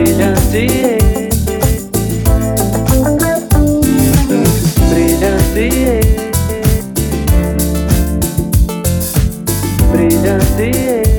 brillante, brillante, brillante.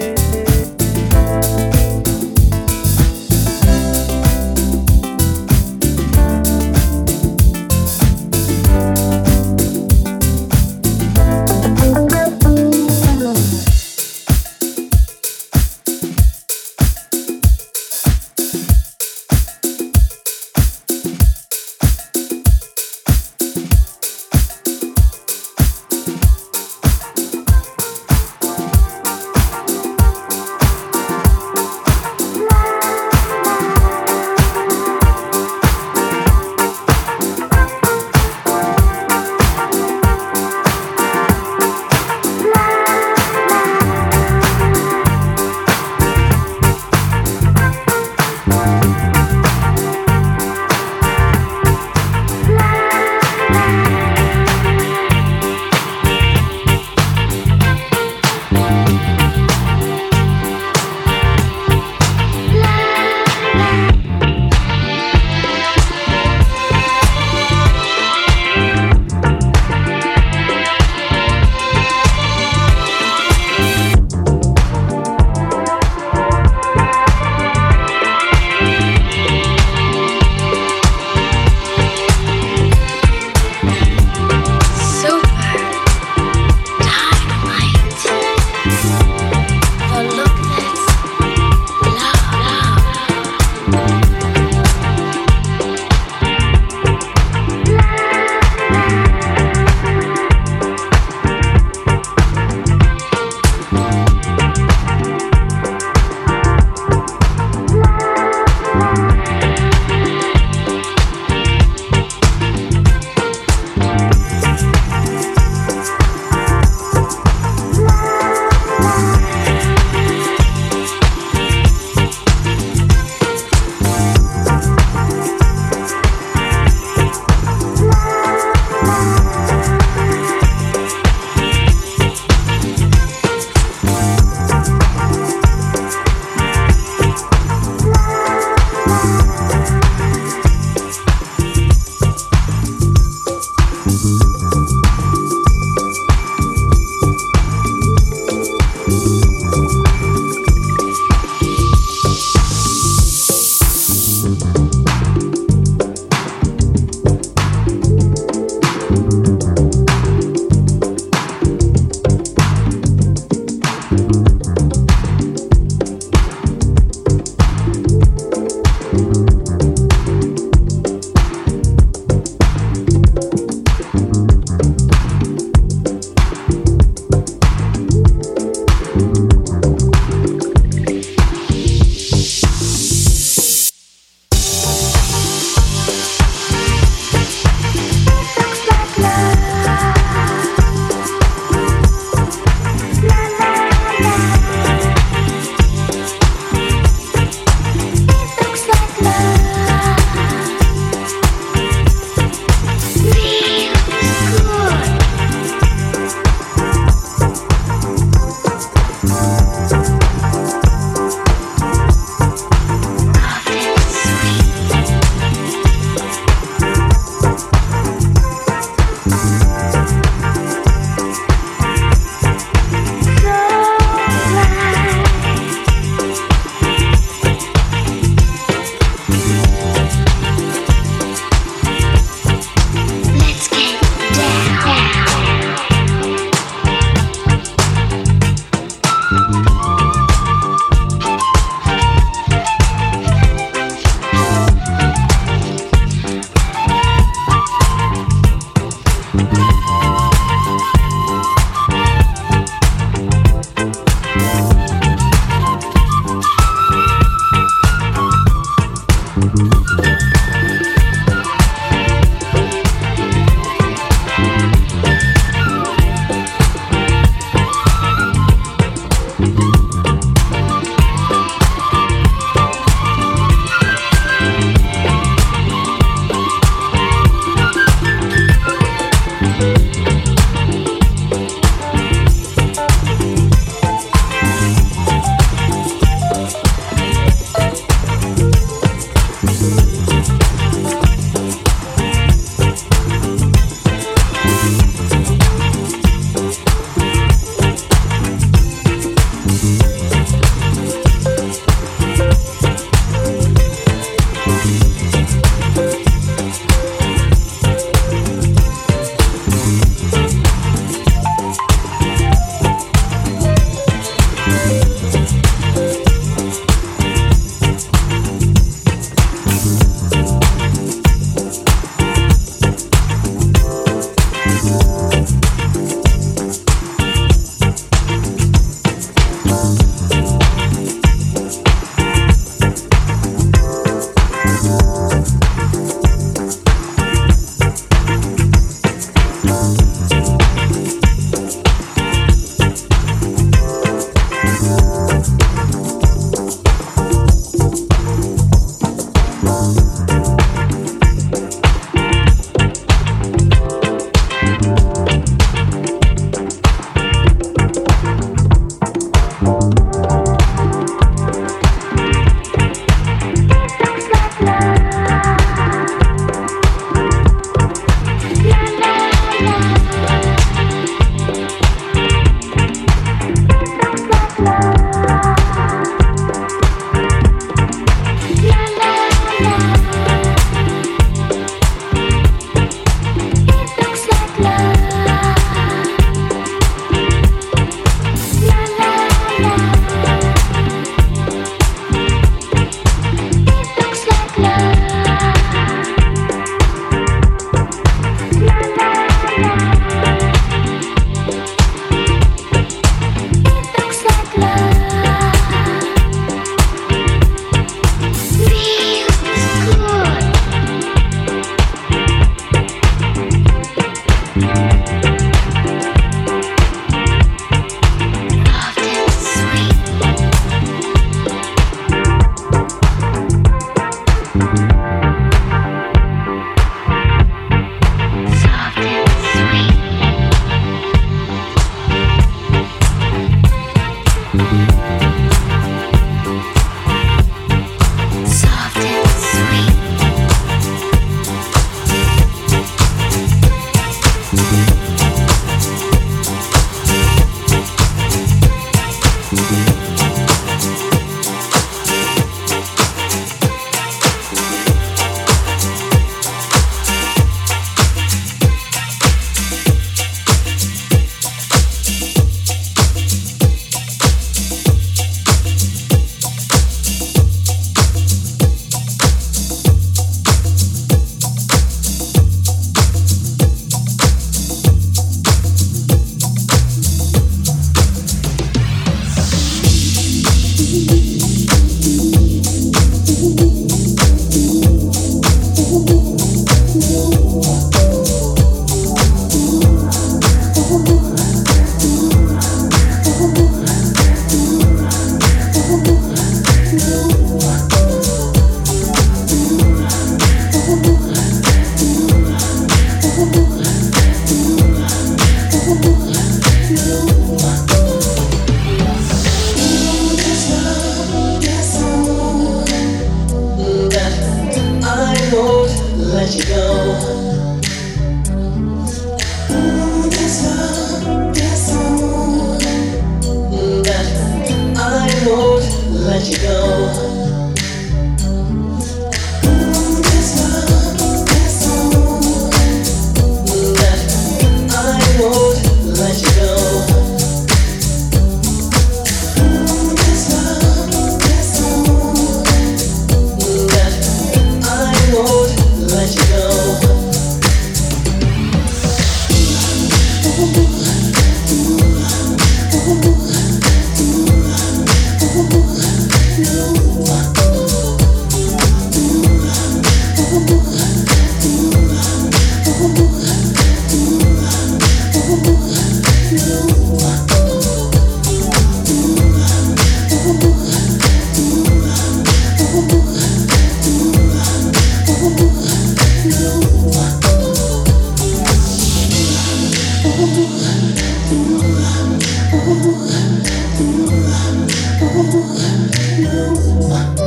love.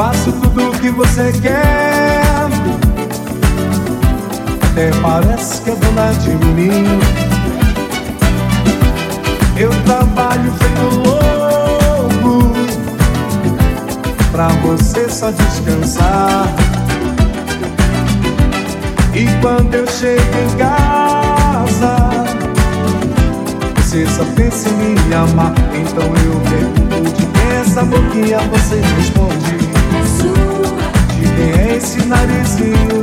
Faço tudo o que você quer. Até parece que é dona de mim. Eu trabalho feito louco pra você só descansar. E quando eu chego em casa, você só pensa em me amar. Então eu pergunto de essa boquinha, você responde quem é esse narizinho?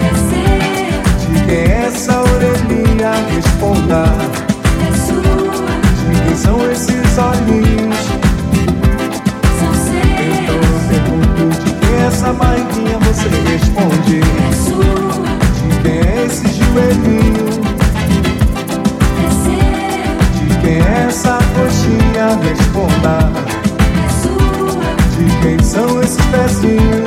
É seu. De quem é essa orelhinha? Responda. É sua. De quem são esses olhinhos? São seus. Então eu pergunto de quem é essa barriguinha? Você responde. É sua. De quem é esse joelhinho? É seu. De quem é essa coxinha? Responda. so it's fascinating.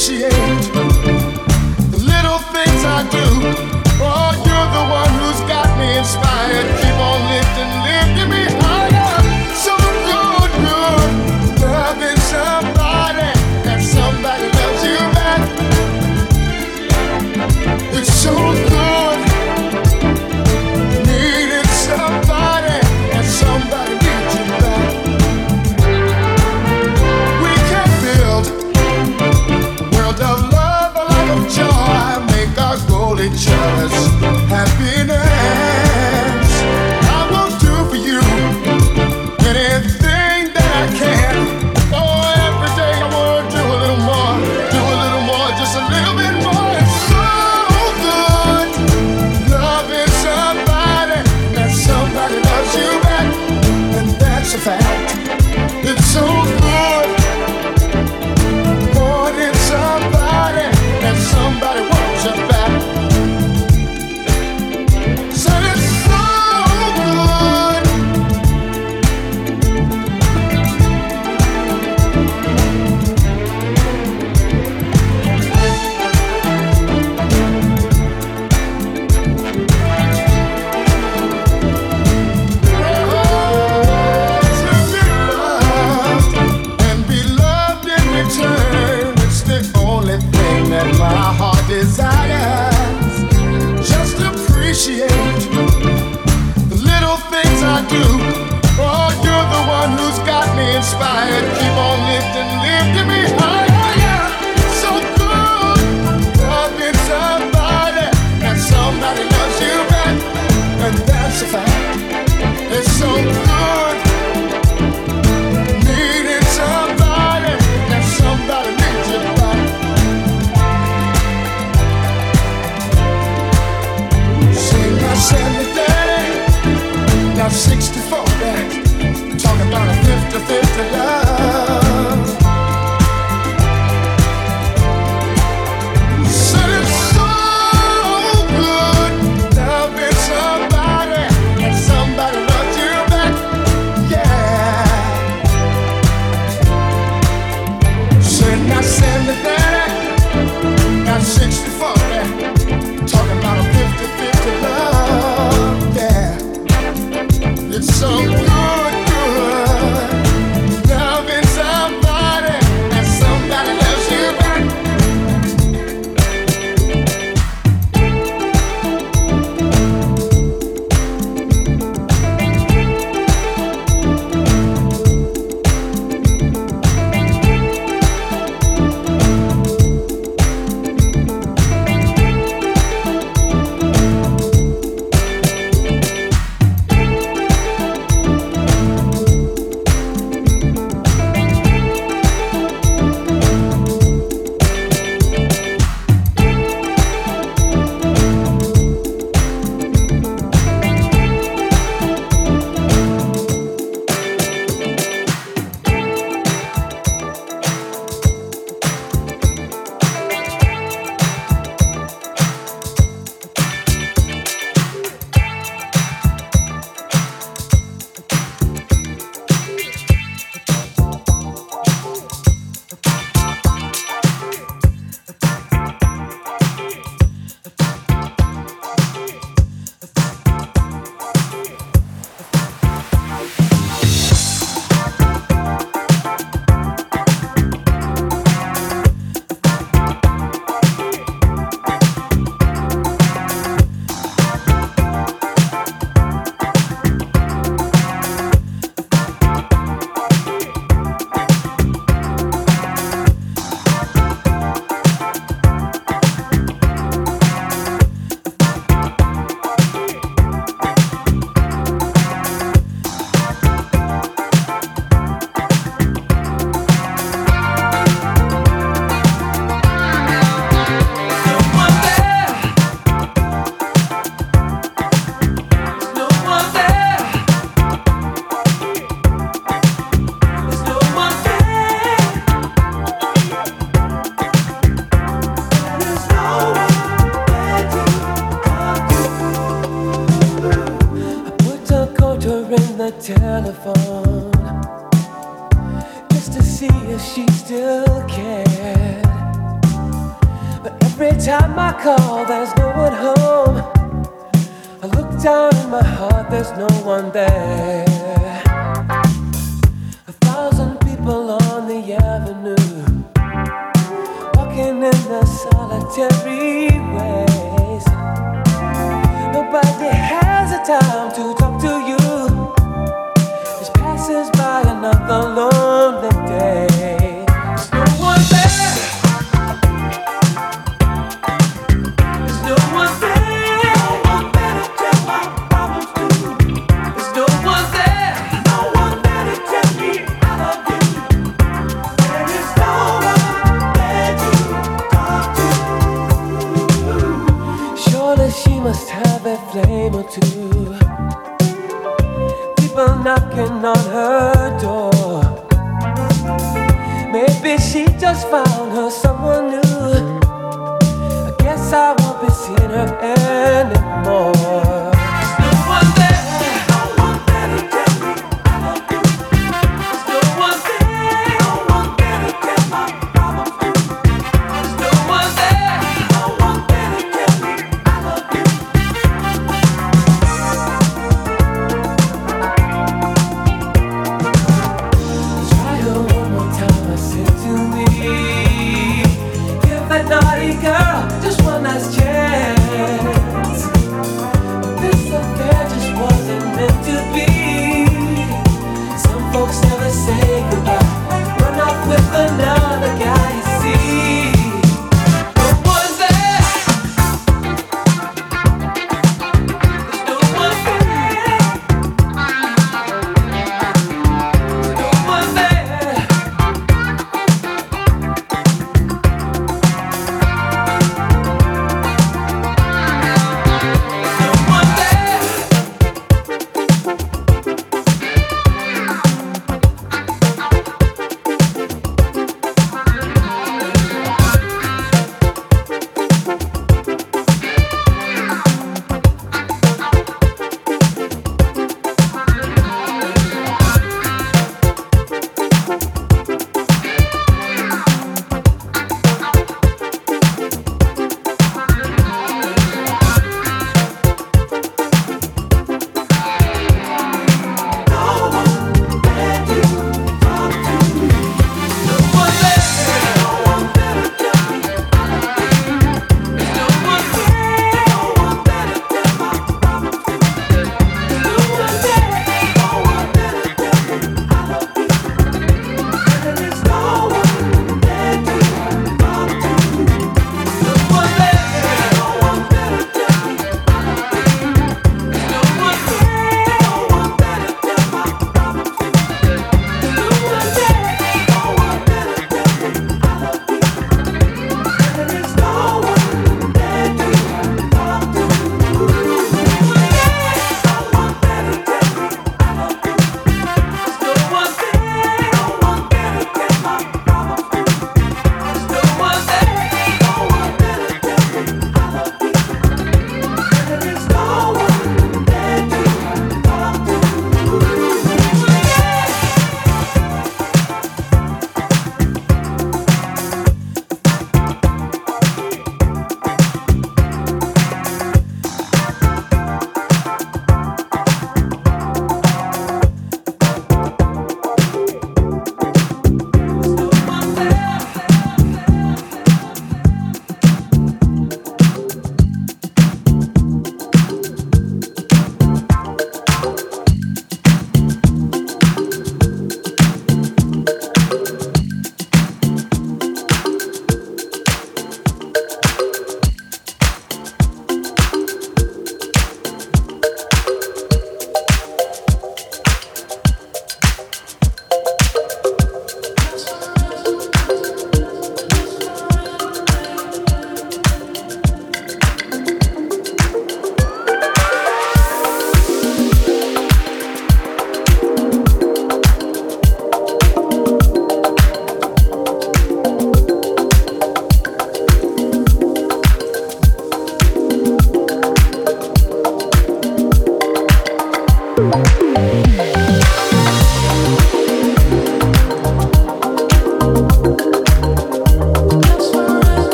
appreciate the little things I do. Oh, you're the one who's got me inspired. It's just happiness.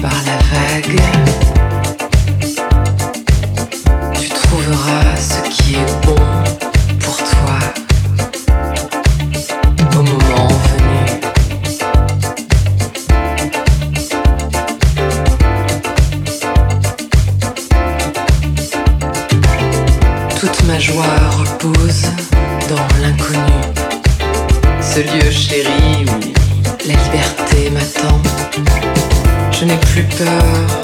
par la vague. Tu trouveras ce qui est bon pour toi au moment venu. Toute ma joie repose dans l'inconnu, ce lieu chéri docteur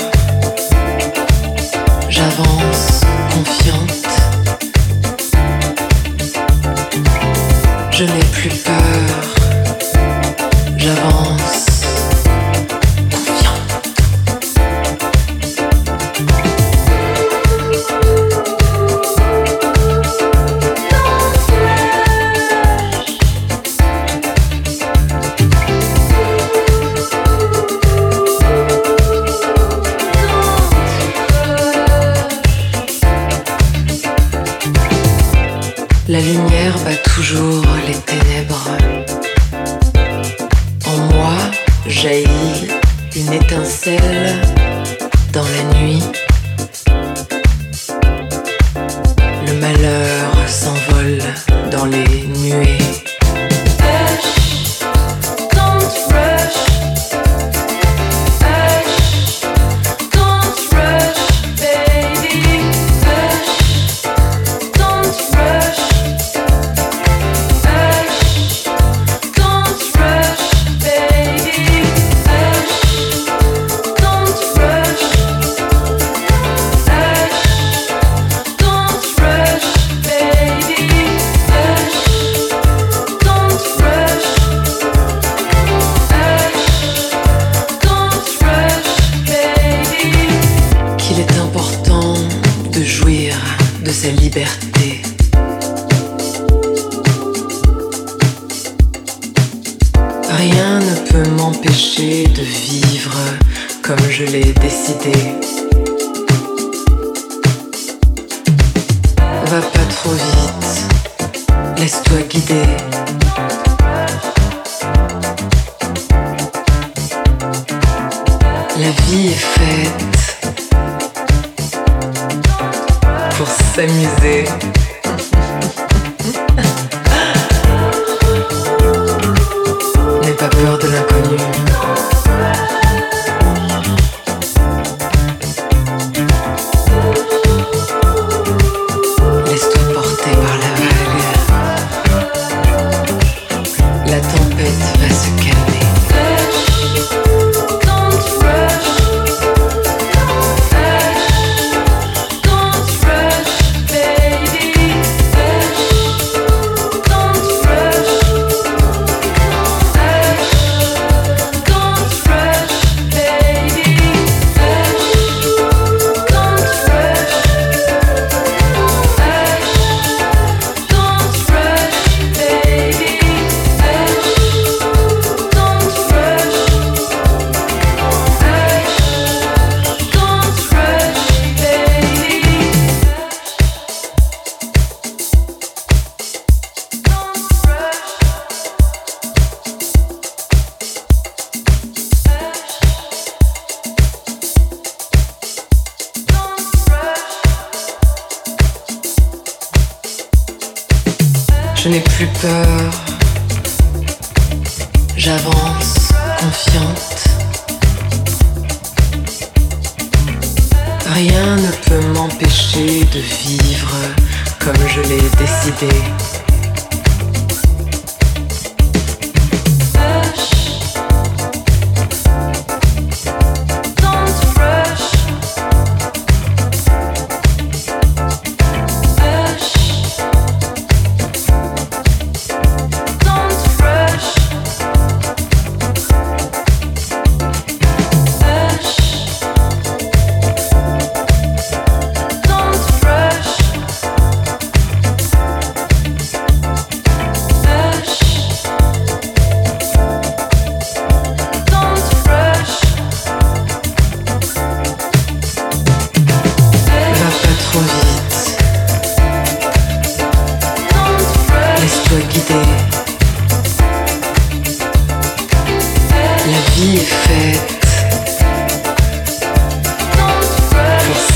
La vie est faite pour s'amuser. N'aie pas peur de l'inconnu.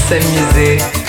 s'amuser.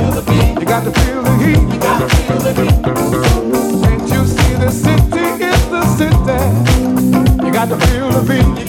feel the beat. You got to feel the heat. Heat. Can't you see city is the city? You got to feel the beat.